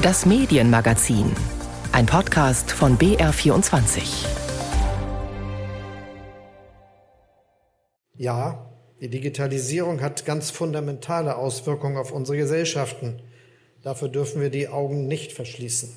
Das Medienmagazin. Ein Podcast von BR24. Ja, die Digitalisierung hat ganz fundamentale Auswirkungen auf unsere Gesellschaften. Dafür dürfen wir die Augen nicht verschließen.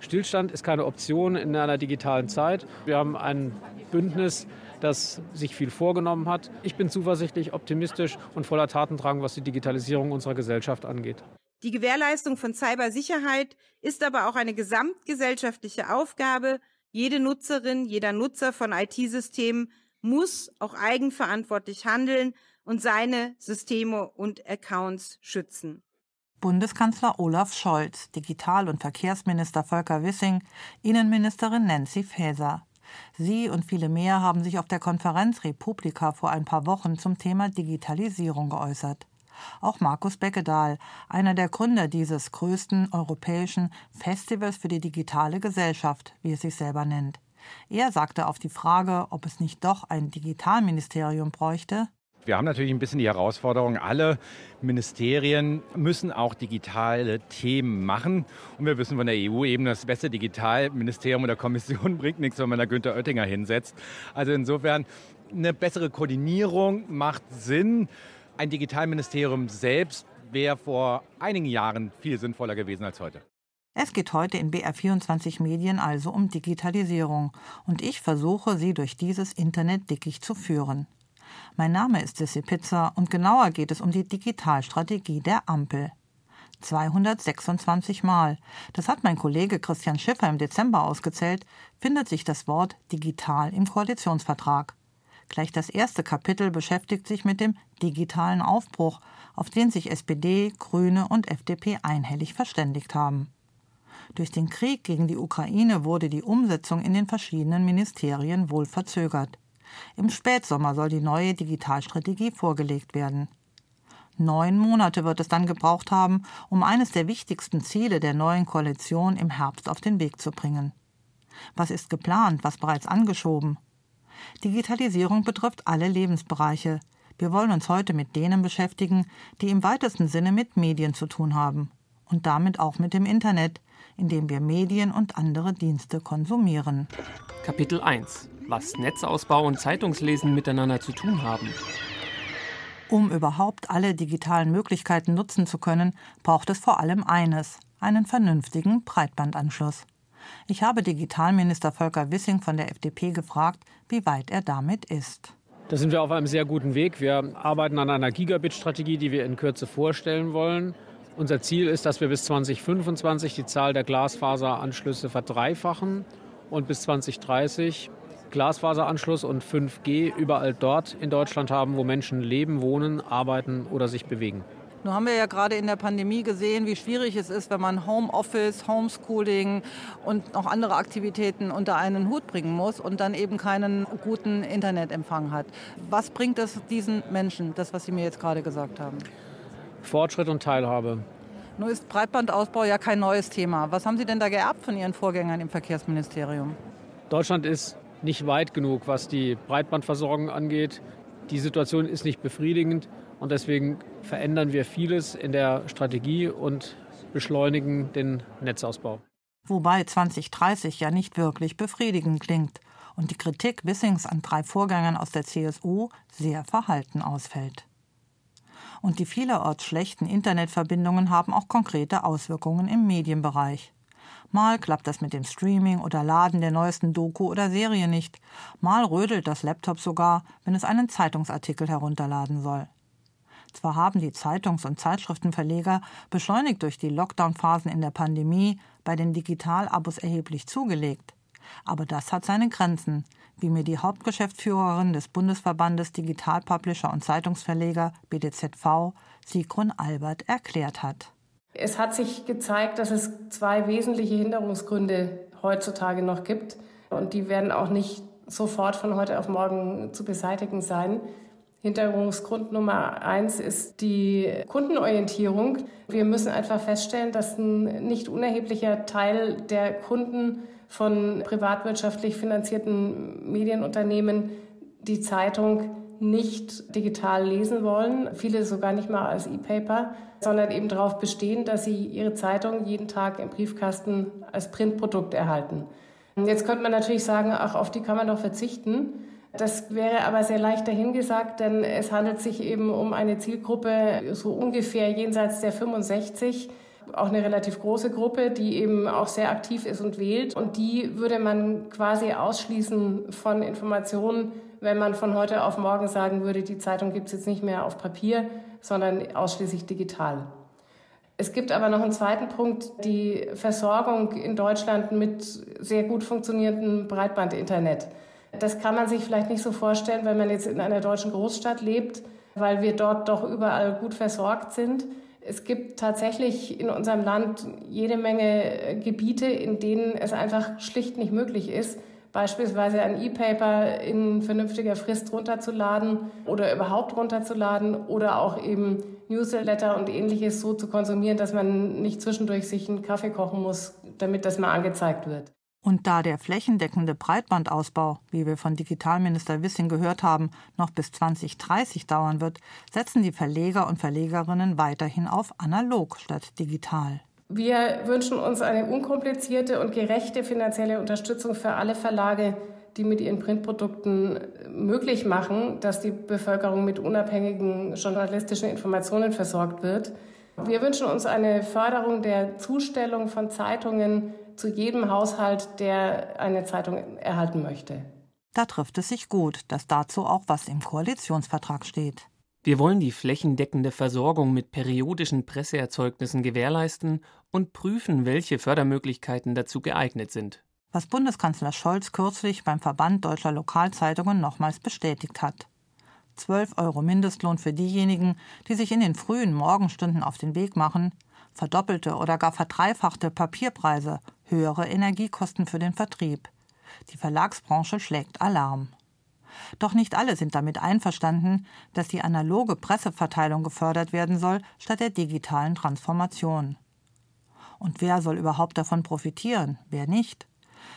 Stillstand ist keine Option in einer digitalen Zeit. Wir haben ein Bündnis, das sich viel vorgenommen hat. Ich bin zuversichtlich, optimistisch und voller Tatendrang, was die Digitalisierung unserer Gesellschaft angeht. Die Gewährleistung von Cybersicherheit ist aber auch eine gesamtgesellschaftliche Aufgabe. Jede Nutzerin, jeder Nutzer von IT-Systemen muss auch eigenverantwortlich handeln und seine Systeme und Accounts schützen. Bundeskanzler Olaf Scholz, Digital- und Verkehrsminister Volker Wissing, Innenministerin Nancy Faeser. Sie und viele mehr haben sich auf der Konferenz Republika vor ein paar Wochen zum Thema Digitalisierung geäußert. Auch Markus Beckedahl, einer der Gründer dieses größten europäischen Festivals für die digitale Gesellschaft, wie es sich selber nennt. Er sagte auf die Frage, ob es nicht doch ein Digitalministerium bräuchte, wir haben natürlich ein bisschen die Herausforderung, alle Ministerien müssen auch digitale Themen machen. Und wir wissen von der EU eben, das beste Digitalministerium oder Kommission bringt nichts, wenn man da Günther Oettinger hinsetzt. Also insofern eine bessere Koordinierung macht Sinn. Ein Digitalministerium selbst wäre vor einigen Jahren viel sinnvoller gewesen als heute. Es geht heute in BR24 Medien also um Digitalisierung und ich versuche, sie durch dieses Internetdickicht zu führen. Mein Name ist Sissy Pizza und genauer geht es um die Digitalstrategie der Ampel. 226 Mal, das hat mein Kollege Christian Schiffer im Dezember ausgezählt, findet sich das Wort digital im Koalitionsvertrag. Gleich das erste Kapitel beschäftigt sich mit dem digitalen Aufbruch, auf den sich SPD, Grüne und FDP einhellig verständigt haben. Durch den Krieg gegen die Ukraine wurde die Umsetzung in den verschiedenen Ministerien wohl verzögert. Im Spätsommer soll die neue Digitalstrategie vorgelegt werden. Neun Monate wird es dann gebraucht haben, um eines der wichtigsten Ziele der neuen Koalition im Herbst auf den Weg zu bringen. Was ist geplant, was bereits angeschoben? Digitalisierung betrifft alle Lebensbereiche. Wir wollen uns heute mit denen beschäftigen, die im weitesten Sinne mit Medien zu tun haben und damit auch mit dem Internet, in dem wir Medien und andere Dienste konsumieren. Kapitel 1 Was Netzausbau und Zeitungslesen miteinander zu tun haben. Um überhaupt alle digitalen Möglichkeiten nutzen zu können, braucht es vor allem eines, einen vernünftigen Breitbandanschluss. Ich habe Digitalminister Volker Wissing von der FDP gefragt, wie weit er damit ist. Da sind wir auf einem sehr guten Weg. Wir arbeiten an einer Gigabit-Strategie, die wir in Kürze vorstellen wollen. Unser Ziel ist, dass wir bis 2025 die Zahl der Glasfaseranschlüsse verdreifachen und bis 2030 Glasfaseranschluss und 5G überall dort in Deutschland haben, wo Menschen leben, wohnen, arbeiten oder sich bewegen. Nun haben wir ja gerade in der Pandemie gesehen, wie schwierig es ist, wenn man Homeoffice, Homeschooling und noch andere Aktivitäten unter einen Hut bringen muss und dann eben keinen guten Internetempfang hat. Was bringt es diesen Menschen, das, was Sie mir jetzt gerade gesagt haben? Fortschritt und Teilhabe. Nun ist Breitbandausbau ja kein neues Thema. Was haben Sie denn da geerbt von Ihren Vorgängern im Verkehrsministerium? Deutschland ist nicht weit genug, was die Breitbandversorgung angeht. Die Situation ist nicht befriedigend. Und deswegen verändern wir vieles in der Strategie und beschleunigen den Netzausbau. Wobei 2030 ja nicht wirklich befriedigend klingt und die Kritik Wissings an drei Vorgängern aus der CSU sehr verhalten ausfällt. Und die vielerorts schlechten Internetverbindungen haben auch konkrete Auswirkungen im Medienbereich. Mal klappt das mit dem Streaming oder Laden der neuesten Doku oder Serie nicht. Mal rödelt das Laptop sogar, wenn es einen Zeitungsartikel herunterladen soll. Zwar haben die Zeitungs- und Zeitschriftenverleger beschleunigt durch die Lockdown-Phasen in der Pandemie bei den Digitalabos erheblich zugelegt. Aber das hat seine Grenzen, wie mir die Hauptgeschäftsführerin des Bundesverbandes Digital Publisher und Zeitungsverleger BDZV, Sigrun Albert, erklärt hat. Es hat sich gezeigt, dass es zwei wesentliche Hinderungsgründe heutzutage noch gibt. Und die werden auch nicht sofort von heute auf morgen zu beseitigen sein. Hinderungsgrund Nummer eins ist die Kundenorientierung. Wir müssen einfach feststellen, dass ein nicht unerheblicher Teil der Kunden von privatwirtschaftlich finanzierten Medienunternehmen die Zeitung nicht digital lesen wollen, viele sogar nicht mal als E-Paper, sondern eben darauf bestehen, dass sie ihre Zeitung jeden Tag im Briefkasten als Printprodukt erhalten. Jetzt könnte man natürlich sagen, ach, auf die kann man doch verzichten. Das wäre aber sehr leicht dahingesagt, denn es handelt sich eben um eine Zielgruppe so ungefähr jenseits der 65, auch eine relativ große Gruppe, die eben auch sehr aktiv ist und wählt. Und die würde man quasi ausschließen von Informationen, wenn man von heute auf morgen sagen würde, die Zeitung gibt es jetzt nicht mehr auf Papier, sondern ausschließlich digital. Es gibt aber noch einen zweiten Punkt, die Versorgung in Deutschland mit sehr gut funktionierendem Breitbandinternet. Das kann man sich vielleicht nicht so vorstellen, wenn man jetzt in einer deutschen Großstadt lebt, weil wir dort doch überall gut versorgt sind. Es gibt tatsächlich in unserem Land jede Menge Gebiete, in denen es einfach schlicht nicht möglich ist, beispielsweise ein E-Paper in vernünftiger Frist runterzuladen oder überhaupt runterzuladen oder auch eben Newsletter und ähnliches so zu konsumieren, dass man nicht zwischendurch sich einen Kaffee kochen muss, damit das mal angezeigt wird. Und da der flächendeckende Breitbandausbau, wie wir von Digitalminister Wissing gehört haben, noch bis 2030 dauern wird, setzen die Verleger und Verlegerinnen weiterhin auf analog statt digital. Wir wünschen uns eine unkomplizierte und gerechte finanzielle Unterstützung für alle Verlage, die mit ihren Printprodukten möglich machen, dass die Bevölkerung mit unabhängigen journalistischen Informationen versorgt wird. Wir wünschen uns eine Förderung der Zustellung von Zeitungen zu jedem Haushalt, der eine Zeitung erhalten möchte. Da trifft es sich gut, dass dazu auch was im Koalitionsvertrag steht. Wir wollen die flächendeckende Versorgung mit periodischen Presseerzeugnissen gewährleisten und prüfen, welche Fördermöglichkeiten dazu geeignet sind. Was Bundeskanzler Scholz kürzlich beim Verband deutscher Lokalzeitungen nochmals bestätigt hat. 12 Euro Mindestlohn für diejenigen, die sich in den frühen Morgenstunden auf den Weg machen, verdoppelte oder gar verdreifachte Papierpreise, höhere Energiekosten für den Vertrieb. Die Verlagsbranche schlägt Alarm. Doch nicht alle sind damit einverstanden, dass die analoge Presseverteilung gefördert werden soll statt der digitalen Transformation. Und wer soll überhaupt davon profitieren, wer nicht?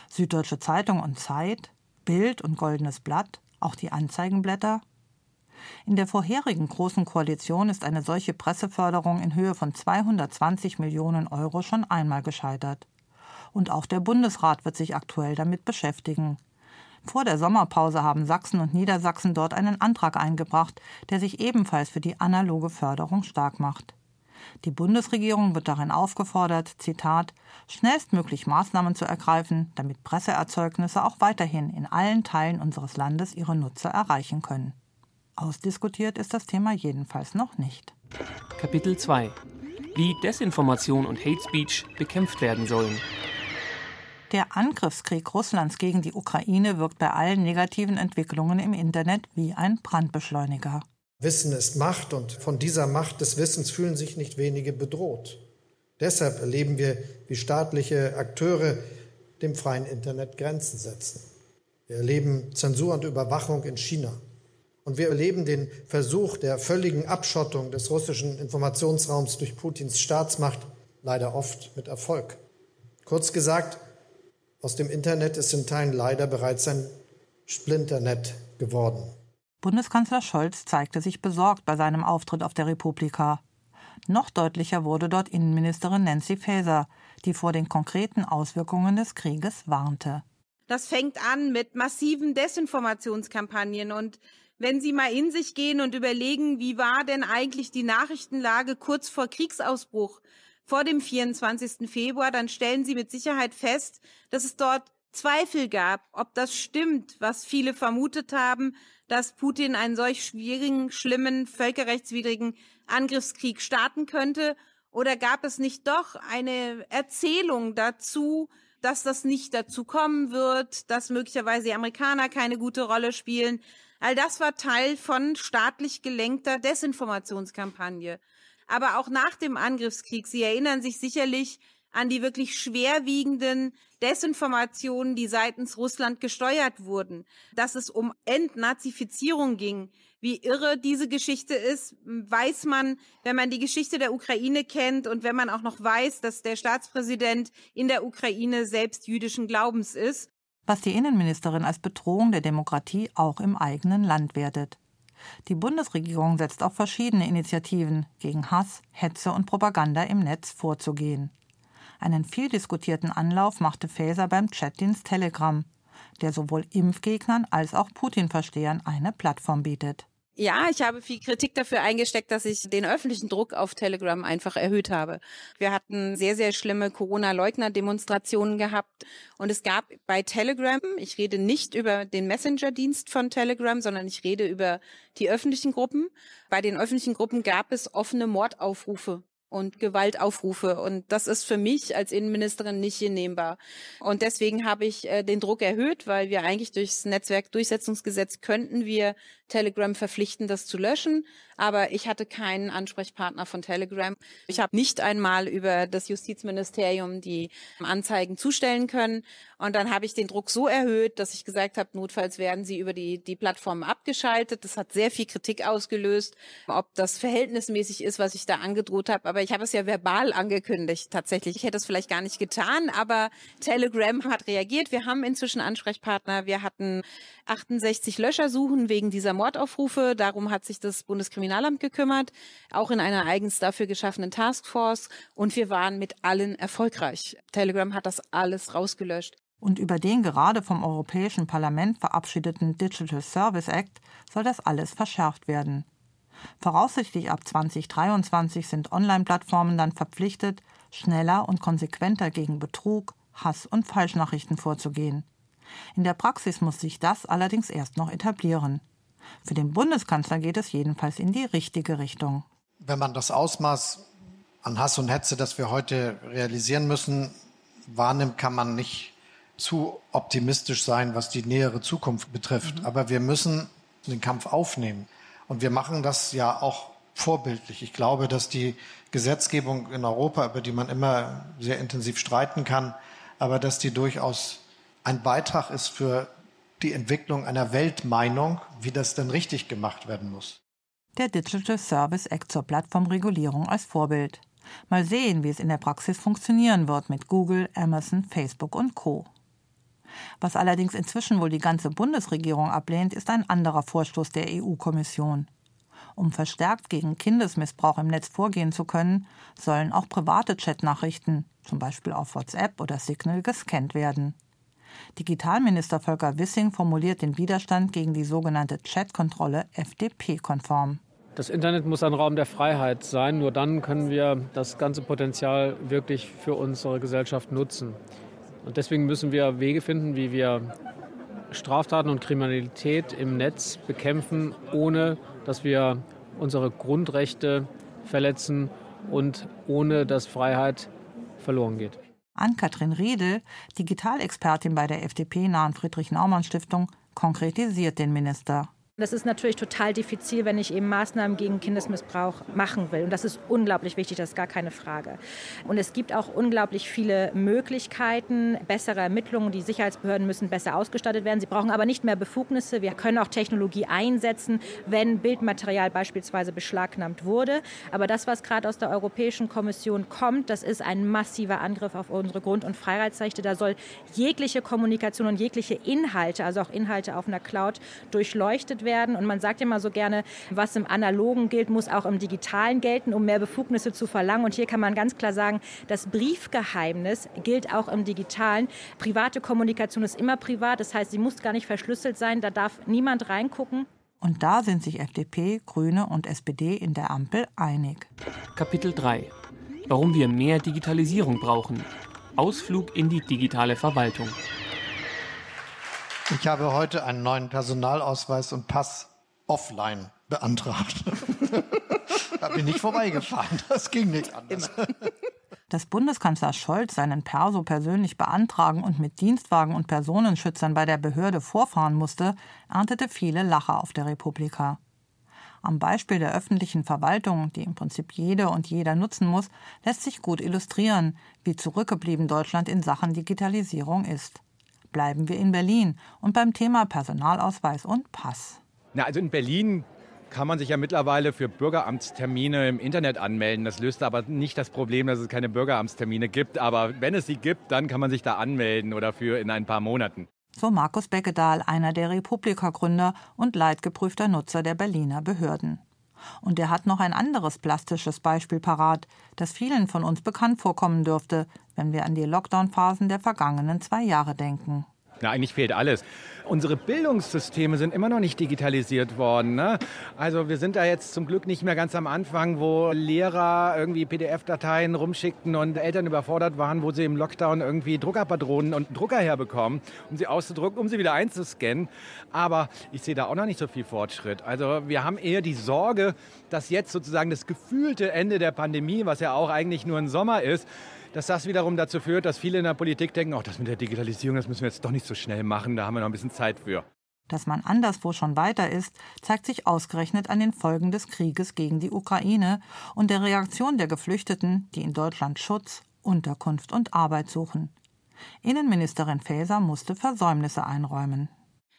Süddeutsche Zeitung und Zeit, Bild und Goldenes Blatt, auch die Anzeigenblätter, in der vorherigen Großen Koalition ist eine solche Presseförderung in Höhe von 220 Millionen Euro schon einmal gescheitert. Und auch der Bundesrat wird sich aktuell damit beschäftigen. Vor der Sommerpause haben Sachsen und Niedersachsen dort einen Antrag eingebracht, der sich ebenfalls für die analoge Förderung stark macht. Die Bundesregierung wird darin aufgefordert, Zitat, schnellstmöglich Maßnahmen zu ergreifen, damit Presseerzeugnisse auch weiterhin in allen Teilen unseres Landes ihre Nutzer erreichen können. Ausdiskutiert ist das Thema jedenfalls noch nicht. Kapitel 2 Wie Desinformation und Hate Speech bekämpft werden sollen. Der Angriffskrieg Russlands gegen die Ukraine wirkt bei allen negativen Entwicklungen im Internet wie ein Brandbeschleuniger. Wissen ist Macht und von dieser Macht des Wissens fühlen sich nicht wenige bedroht. Deshalb erleben wir, wie staatliche Akteure dem freien Internet Grenzen setzen. Wir erleben Zensur und Überwachung in China. Und wir erleben den Versuch der völligen Abschottung des russischen Informationsraums durch Putins Staatsmacht leider oft mit Erfolg. Kurz gesagt, aus dem Internet ist in Teilen leider bereits ein Splinternet geworden. Bundeskanzler Scholz zeigte sich besorgt bei seinem Auftritt auf der Republika. Noch deutlicher wurde dort Innenministerin Nancy Faeser, die vor den konkreten Auswirkungen des Krieges warnte. Das fängt an mit massiven Desinformationskampagnen und wenn Sie mal in sich gehen und überlegen, wie war denn eigentlich die Nachrichtenlage kurz vor Kriegsausbruch, vor dem 24. Februar, dann stellen Sie mit Sicherheit fest, dass es dort Zweifel gab, ob das stimmt, was viele vermutet haben, dass Putin einen solch schwierigen, schlimmen, völkerrechtswidrigen Angriffskrieg starten könnte. Oder gab es nicht doch eine Erzählung dazu, dass das nicht dazu kommen wird, dass möglicherweise die Amerikaner keine gute Rolle spielen, All das war Teil von staatlich gelenkter Desinformationskampagne. Aber auch nach dem Angriffskrieg, Sie erinnern sich sicherlich an die wirklich schwerwiegenden Desinformationen, die seitens Russland gesteuert wurden, dass es um Entnazifizierung ging. Wie irre diese Geschichte ist, weiß man, wenn man die Geschichte der Ukraine kennt und wenn man auch noch weiß, dass der Staatspräsident in der Ukraine selbst jüdischen Glaubens ist was die Innenministerin als Bedrohung der Demokratie auch im eigenen Land wertet. Die Bundesregierung setzt auf verschiedene Initiativen, gegen Hass, Hetze und Propaganda im Netz vorzugehen. Einen viel diskutierten Anlauf machte Faeser beim Chatdienst Telegram, der sowohl Impfgegnern als auch Putin-Verstehern eine Plattform bietet. Ja, ich habe viel Kritik dafür eingesteckt, dass ich den öffentlichen Druck auf Telegram einfach erhöht habe. Wir hatten sehr, sehr schlimme Corona-Leugner-Demonstrationen gehabt und es gab bei Telegram, ich rede nicht über den Messenger-Dienst von Telegram, sondern ich rede über die öffentlichen Gruppen. Bei den öffentlichen Gruppen gab es offene Mordaufrufe und Gewaltaufrufe. Und das ist für mich als Innenministerin nicht hinnehmbar. Und deswegen habe ich äh, den Druck erhöht, weil wir eigentlich durchs Netzwerkdurchsetzungsgesetz könnten wir Telegram verpflichten, das zu löschen. Aber ich hatte keinen Ansprechpartner von Telegram. Ich habe nicht einmal über das Justizministerium die Anzeigen zustellen können. Und dann habe ich den Druck so erhöht, dass ich gesagt habe, notfalls werden sie über die, die Plattform abgeschaltet. Das hat sehr viel Kritik ausgelöst, ob das verhältnismäßig ist, was ich da angedroht habe. Aber ich habe es ja verbal angekündigt tatsächlich. Ich hätte es vielleicht gar nicht getan, aber Telegram hat reagiert. Wir haben inzwischen Ansprechpartner. Wir hatten 68 Löschersuchen wegen dieser Mordaufrufe. Darum hat sich das Bundeskriminalamt gekümmert, auch in einer eigens dafür geschaffenen Taskforce. Und wir waren mit allen erfolgreich. Telegram hat das alles rausgelöscht. Und über den gerade vom Europäischen Parlament verabschiedeten Digital Service Act soll das alles verschärft werden. Voraussichtlich ab 2023 sind Online-Plattformen dann verpflichtet, schneller und konsequenter gegen Betrug, Hass und Falschnachrichten vorzugehen. In der Praxis muss sich das allerdings erst noch etablieren. Für den Bundeskanzler geht es jedenfalls in die richtige Richtung. Wenn man das Ausmaß an Hass und Hetze, das wir heute realisieren müssen, wahrnimmt, kann man nicht zu optimistisch sein, was die nähere Zukunft betrifft. Mhm. Aber wir müssen den Kampf aufnehmen. Und wir machen das ja auch vorbildlich. Ich glaube, dass die Gesetzgebung in Europa, über die man immer sehr intensiv streiten kann, aber dass die durchaus ein Beitrag ist für die Entwicklung einer Weltmeinung, wie das denn richtig gemacht werden muss. Der Digital Service Act zur Plattformregulierung als Vorbild. Mal sehen, wie es in der Praxis funktionieren wird mit Google, Amazon, Facebook und Co. Was allerdings inzwischen wohl die ganze Bundesregierung ablehnt, ist ein anderer Vorstoß der EU-Kommission. Um verstärkt gegen Kindesmissbrauch im Netz vorgehen zu können, sollen auch private Chatnachrichten, zum Beispiel auf WhatsApp oder Signal, gescannt werden. Digitalminister Volker Wissing formuliert den Widerstand gegen die sogenannte Chatkontrolle FDP-konform. Das Internet muss ein Raum der Freiheit sein. Nur dann können wir das ganze Potenzial wirklich für unsere Gesellschaft nutzen. Und deswegen müssen wir Wege finden, wie wir Straftaten und Kriminalität im Netz bekämpfen, ohne dass wir unsere Grundrechte verletzen und ohne dass Freiheit verloren geht. Ann-Kathrin Riedel, Digitalexpertin bei der FDP-nahen Friedrich-Naumann-Stiftung, konkretisiert den Minister. Das ist natürlich total diffizil, wenn ich eben Maßnahmen gegen Kindesmissbrauch machen will. Und das ist unglaublich wichtig, das ist gar keine Frage. Und es gibt auch unglaublich viele Möglichkeiten, bessere Ermittlungen. Die Sicherheitsbehörden müssen besser ausgestattet werden. Sie brauchen aber nicht mehr Befugnisse. Wir können auch Technologie einsetzen, wenn Bildmaterial beispielsweise beschlagnahmt wurde. Aber das, was gerade aus der Europäischen Kommission kommt, das ist ein massiver Angriff auf unsere Grund- und Freiheitsrechte. Da soll jegliche Kommunikation und jegliche Inhalte, also auch Inhalte auf einer Cloud, durchleuchtet werden. Und man sagt ja immer so gerne, was im Analogen gilt, muss auch im Digitalen gelten, um mehr Befugnisse zu verlangen. Und hier kann man ganz klar sagen, das Briefgeheimnis gilt auch im Digitalen. Private Kommunikation ist immer privat, das heißt, sie muss gar nicht verschlüsselt sein, da darf niemand reingucken. Und da sind sich FDP, Grüne und SPD in der Ampel einig. Kapitel 3 Warum wir mehr Digitalisierung brauchen. Ausflug in die digitale Verwaltung. Ich habe heute einen neuen Personalausweis und Pass offline beantragt. da bin ich vorbeigefahren. Das ging nicht anders. Dass Bundeskanzler Scholz seinen Perso persönlich beantragen und mit Dienstwagen und Personenschützern bei der Behörde vorfahren musste, erntete viele Lacher auf der Republika. Am Beispiel der öffentlichen Verwaltung, die im Prinzip jede und jeder nutzen muss, lässt sich gut illustrieren, wie zurückgeblieben Deutschland in Sachen Digitalisierung ist bleiben wir in Berlin und beim Thema Personalausweis und Pass. Na, also in Berlin kann man sich ja mittlerweile für Bürgeramtstermine im Internet anmelden. Das löst aber nicht das Problem, dass es keine Bürgeramtstermine gibt. Aber wenn es sie gibt, dann kann man sich da anmelden oder für in ein paar Monaten. So Markus Beckedahl, einer der Republika-Gründer und leidgeprüfter Nutzer der Berliner Behörden. Und er hat noch ein anderes plastisches Beispiel parat, das vielen von uns bekannt vorkommen dürfte, wenn wir an die Lockdown-Phasen der vergangenen zwei Jahre denken. Na, eigentlich fehlt alles. Unsere Bildungssysteme sind immer noch nicht digitalisiert worden. Ne? Also wir sind da jetzt zum Glück nicht mehr ganz am Anfang, wo Lehrer irgendwie PDF-Dateien rumschickten und Eltern überfordert waren, wo sie im Lockdown irgendwie Druckerpatronen und Drucker herbekommen, um sie auszudrucken, um sie wieder einzuscannen. Aber ich sehe da auch noch nicht so viel Fortschritt. Also wir haben eher die Sorge, dass jetzt sozusagen das gefühlte Ende der Pandemie, was ja auch eigentlich nur ein Sommer ist, dass das wiederum dazu führt, dass viele in der Politik denken, oh, das mit der Digitalisierung, das müssen wir jetzt doch nicht so schnell machen, da haben wir noch ein bisschen Zeit für. Dass man anderswo schon weiter ist, zeigt sich ausgerechnet an den Folgen des Krieges gegen die Ukraine und der Reaktion der Geflüchteten, die in Deutschland Schutz, Unterkunft und Arbeit suchen. Innenministerin Faeser musste Versäumnisse einräumen.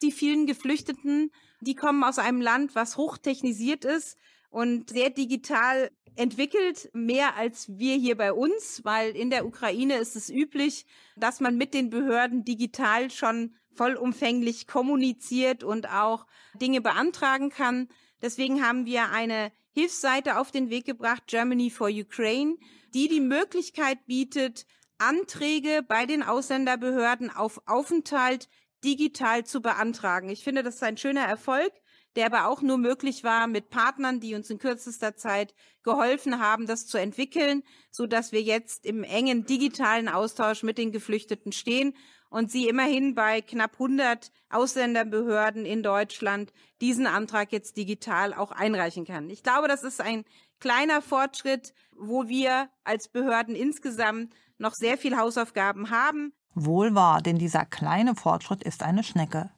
Die vielen Geflüchteten, die kommen aus einem Land, was hochtechnisiert ist und sehr digital entwickelt, mehr als wir hier bei uns, weil in der Ukraine ist es üblich, dass man mit den Behörden digital schon vollumfänglich kommuniziert und auch Dinge beantragen kann. Deswegen haben wir eine Hilfsseite auf den Weg gebracht, Germany for Ukraine, die die Möglichkeit bietet, Anträge bei den Ausländerbehörden auf Aufenthalt digital zu beantragen. Ich finde, das ist ein schöner Erfolg der aber auch nur möglich war mit Partnern, die uns in kürzester Zeit geholfen haben, das zu entwickeln, so dass wir jetzt im engen digitalen Austausch mit den Geflüchteten stehen und sie immerhin bei knapp 100 Ausländerbehörden in Deutschland diesen Antrag jetzt digital auch einreichen kann. Ich glaube, das ist ein kleiner Fortschritt, wo wir als Behörden insgesamt noch sehr viel Hausaufgaben haben. Wohl wahr, denn dieser kleine Fortschritt ist eine Schnecke.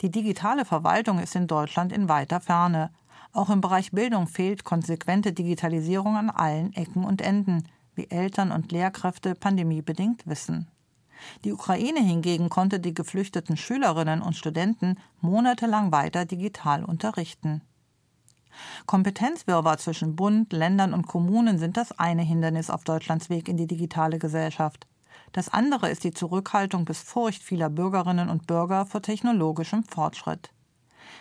Die digitale Verwaltung ist in Deutschland in weiter Ferne. Auch im Bereich Bildung fehlt konsequente Digitalisierung an allen Ecken und Enden, wie Eltern und Lehrkräfte pandemiebedingt wissen. Die Ukraine hingegen konnte die geflüchteten Schülerinnen und Studenten monatelang weiter digital unterrichten. Kompetenzwirrwarr zwischen Bund, Ländern und Kommunen sind das eine Hindernis auf Deutschlands Weg in die digitale Gesellschaft. Das andere ist die Zurückhaltung bis Furcht vieler Bürgerinnen und Bürger vor technologischem Fortschritt.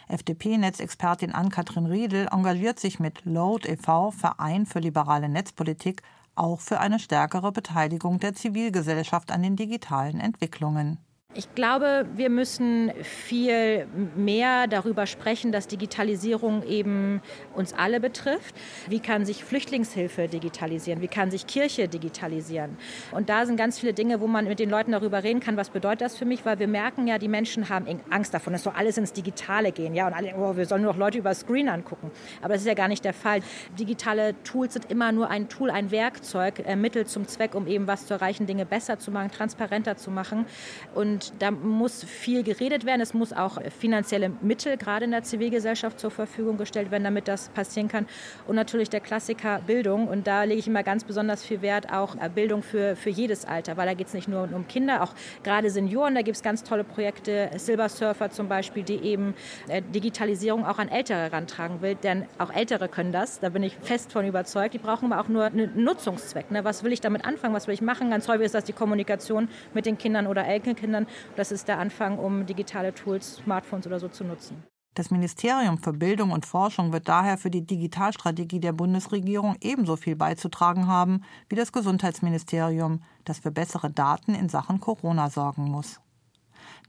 FDP-Netzexpertin Ann-Kathrin Riedel engagiert sich mit Load e.V., Verein für liberale Netzpolitik, auch für eine stärkere Beteiligung der Zivilgesellschaft an den digitalen Entwicklungen. Ich glaube, wir müssen viel mehr darüber sprechen, dass Digitalisierung eben uns alle betrifft. Wie kann sich Flüchtlingshilfe digitalisieren? Wie kann sich Kirche digitalisieren? Und da sind ganz viele Dinge, wo man mit den Leuten darüber reden kann, was bedeutet das für mich, weil wir merken ja, die Menschen haben Angst davon, es soll alles ins Digitale gehen. Ja, und alle, oh, wir sollen nur noch Leute über Screen angucken. Aber das ist ja gar nicht der Fall. Digitale Tools sind immer nur ein Tool, ein Werkzeug, äh, Mittel zum Zweck, um eben was zu erreichen, Dinge besser zu machen, transparenter zu machen. Und und da muss viel geredet werden. Es muss auch finanzielle Mittel gerade in der Zivilgesellschaft zur Verfügung gestellt werden, damit das passieren kann. Und natürlich der Klassiker Bildung. Und da lege ich immer ganz besonders viel Wert, auch äh, Bildung für, für jedes Alter, weil da geht es nicht nur um Kinder, auch gerade Senioren. Da gibt es ganz tolle Projekte, Silver Surfer zum Beispiel, die eben äh, Digitalisierung auch an Ältere herantragen will. Denn auch Ältere können das, da bin ich fest von überzeugt. Die brauchen aber auch nur einen Nutzungszweck. Ne? Was will ich damit anfangen? Was will ich machen? Ganz häufig ist das die Kommunikation mit den Kindern oder Enkelkindern. Das ist der Anfang, um digitale Tools, Smartphones oder so zu nutzen. Das Ministerium für Bildung und Forschung wird daher für die Digitalstrategie der Bundesregierung ebenso viel beizutragen haben wie das Gesundheitsministerium, das für bessere Daten in Sachen Corona sorgen muss.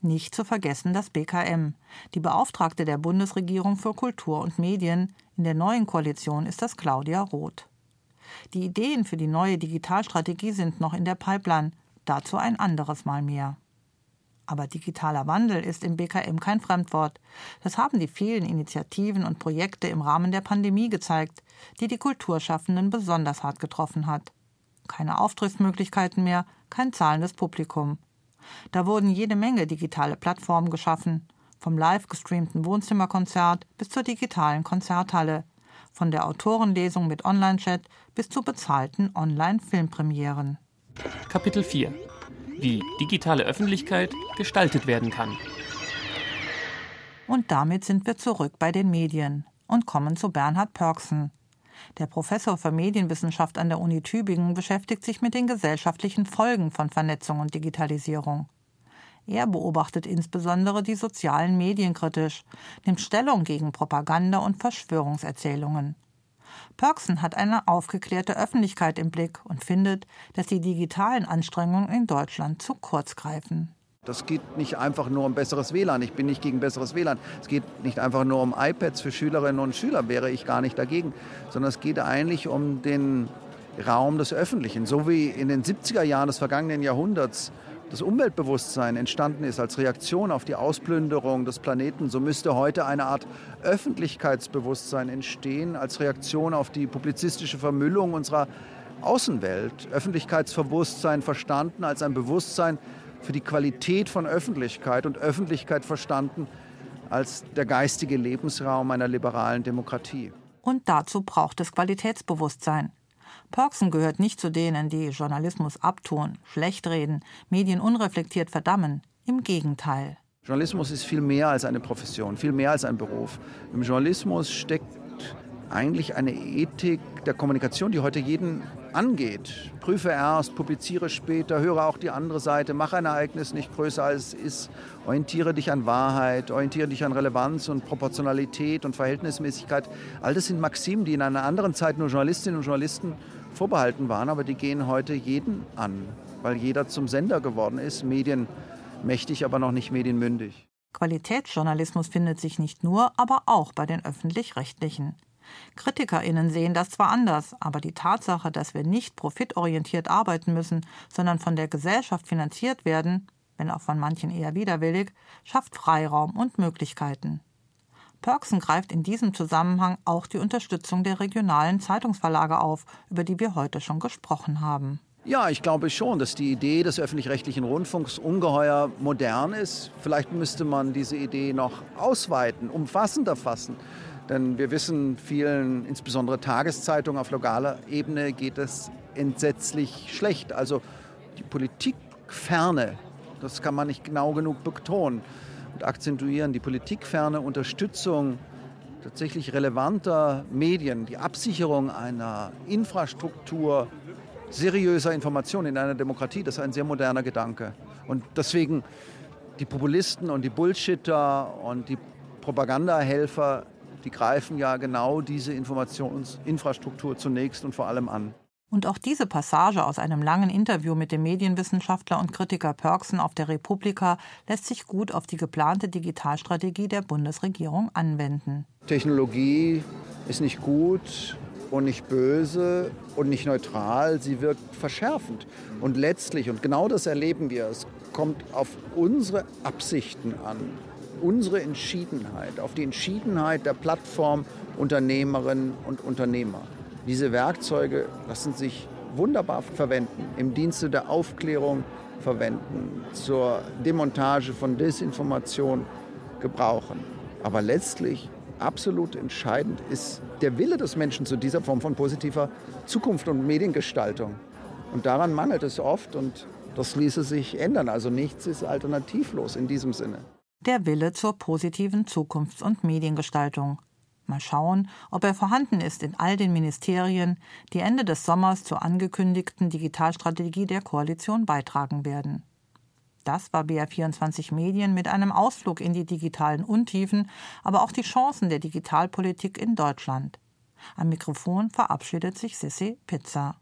Nicht zu vergessen das BKM, die Beauftragte der Bundesregierung für Kultur und Medien. In der neuen Koalition ist das Claudia Roth. Die Ideen für die neue Digitalstrategie sind noch in der Pipeline, dazu ein anderes Mal mehr. Aber digitaler Wandel ist im BKM kein Fremdwort. Das haben die vielen Initiativen und Projekte im Rahmen der Pandemie gezeigt, die die Kulturschaffenden besonders hart getroffen hat. Keine Auftrittsmöglichkeiten mehr, kein zahlendes Publikum. Da wurden jede Menge digitale Plattformen geschaffen, vom live gestreamten Wohnzimmerkonzert bis zur digitalen Konzerthalle, von der Autorenlesung mit Online-Chat bis zu bezahlten Online-Filmpremieren. Kapitel 4 wie digitale Öffentlichkeit gestaltet werden kann. Und damit sind wir zurück bei den Medien und kommen zu Bernhard Pörksen. Der Professor für Medienwissenschaft an der Uni Tübingen beschäftigt sich mit den gesellschaftlichen Folgen von Vernetzung und Digitalisierung. Er beobachtet insbesondere die sozialen Medien kritisch, nimmt Stellung gegen Propaganda und Verschwörungserzählungen. Pörksen hat eine aufgeklärte Öffentlichkeit im Blick und findet, dass die digitalen Anstrengungen in Deutschland zu kurz greifen. Das geht nicht einfach nur um besseres WLAN. Ich bin nicht gegen besseres WLAN. Es geht nicht einfach nur um iPads für Schülerinnen und Schüler, wäre ich gar nicht dagegen, sondern es geht eigentlich um den Raum des Öffentlichen. So wie in den 70er Jahren des vergangenen Jahrhunderts das Umweltbewusstsein entstanden ist als Reaktion auf die Ausplünderung des Planeten, so müsste heute eine Art Öffentlichkeitsbewusstsein entstehen als Reaktion auf die publizistische Vermüllung unserer Außenwelt. Öffentlichkeitsbewusstsein verstanden als ein Bewusstsein für die Qualität von Öffentlichkeit und Öffentlichkeit verstanden als der geistige Lebensraum einer liberalen Demokratie. Und dazu braucht es Qualitätsbewusstsein. Pörksen gehört nicht zu denen, die Journalismus abtun, schlecht reden, Medien unreflektiert verdammen. Im Gegenteil. Journalismus ist viel mehr als eine Profession, viel mehr als ein Beruf. Im Journalismus steckt eigentlich eine Ethik der Kommunikation, die heute jeden angeht. Prüfe erst, publiziere später, höre auch die andere Seite, mache ein Ereignis nicht größer als es ist, orientiere dich an Wahrheit, orientiere dich an Relevanz und Proportionalität und Verhältnismäßigkeit. All das sind Maximen, die in einer anderen Zeit nur Journalistinnen und Journalisten vorbehalten waren, aber die gehen heute jeden an, weil jeder zum Sender geworden ist, medienmächtig, aber noch nicht medienmündig. Qualitätsjournalismus findet sich nicht nur, aber auch bei den öffentlich-rechtlichen. KritikerInnen sehen das zwar anders, aber die Tatsache, dass wir nicht profitorientiert arbeiten müssen, sondern von der Gesellschaft finanziert werden, wenn auch von manchen eher widerwillig, schafft Freiraum und Möglichkeiten. Pörksen greift in diesem Zusammenhang auch die Unterstützung der regionalen Zeitungsverlage auf, über die wir heute schon gesprochen haben. Ja, ich glaube schon, dass die Idee des öffentlich-rechtlichen Rundfunks ungeheuer modern ist. Vielleicht müsste man diese Idee noch ausweiten, umfassender fassen. Denn wir wissen, vielen, insbesondere Tageszeitungen auf lokaler Ebene, geht es entsetzlich schlecht. Also die Politikferne, das kann man nicht genau genug betonen und akzentuieren, die politikferne Unterstützung tatsächlich relevanter Medien, die Absicherung einer Infrastruktur seriöser Information in einer Demokratie, das ist ein sehr moderner Gedanke. Und deswegen die Populisten und die Bullshitter und die Propagandahelfer die greifen ja genau diese Informationsinfrastruktur zunächst und vor allem an. Und auch diese Passage aus einem langen Interview mit dem Medienwissenschaftler und Kritiker Pörksen auf der Republika lässt sich gut auf die geplante Digitalstrategie der Bundesregierung anwenden. Technologie ist nicht gut und nicht böse und nicht neutral, sie wirkt verschärfend. Und letztlich, und genau das erleben wir, es kommt auf unsere Absichten an unsere Entschiedenheit, auf die Entschiedenheit der Plattformunternehmerinnen und Unternehmer. Diese Werkzeuge lassen sich wunderbar verwenden, im Dienste der Aufklärung verwenden, zur Demontage von Desinformation gebrauchen. Aber letztlich absolut entscheidend ist der Wille des Menschen zu dieser Form von positiver Zukunft und Mediengestaltung. Und daran mangelt es oft und das ließe sich ändern. Also nichts ist alternativlos in diesem Sinne der Wille zur positiven Zukunfts- und Mediengestaltung. Mal schauen, ob er vorhanden ist in all den Ministerien, die Ende des Sommers zur angekündigten Digitalstrategie der Koalition beitragen werden. Das war BR24 Medien mit einem Ausflug in die digitalen Untiefen, aber auch die Chancen der Digitalpolitik in Deutschland. Am Mikrofon verabschiedet sich Sissi Pizza.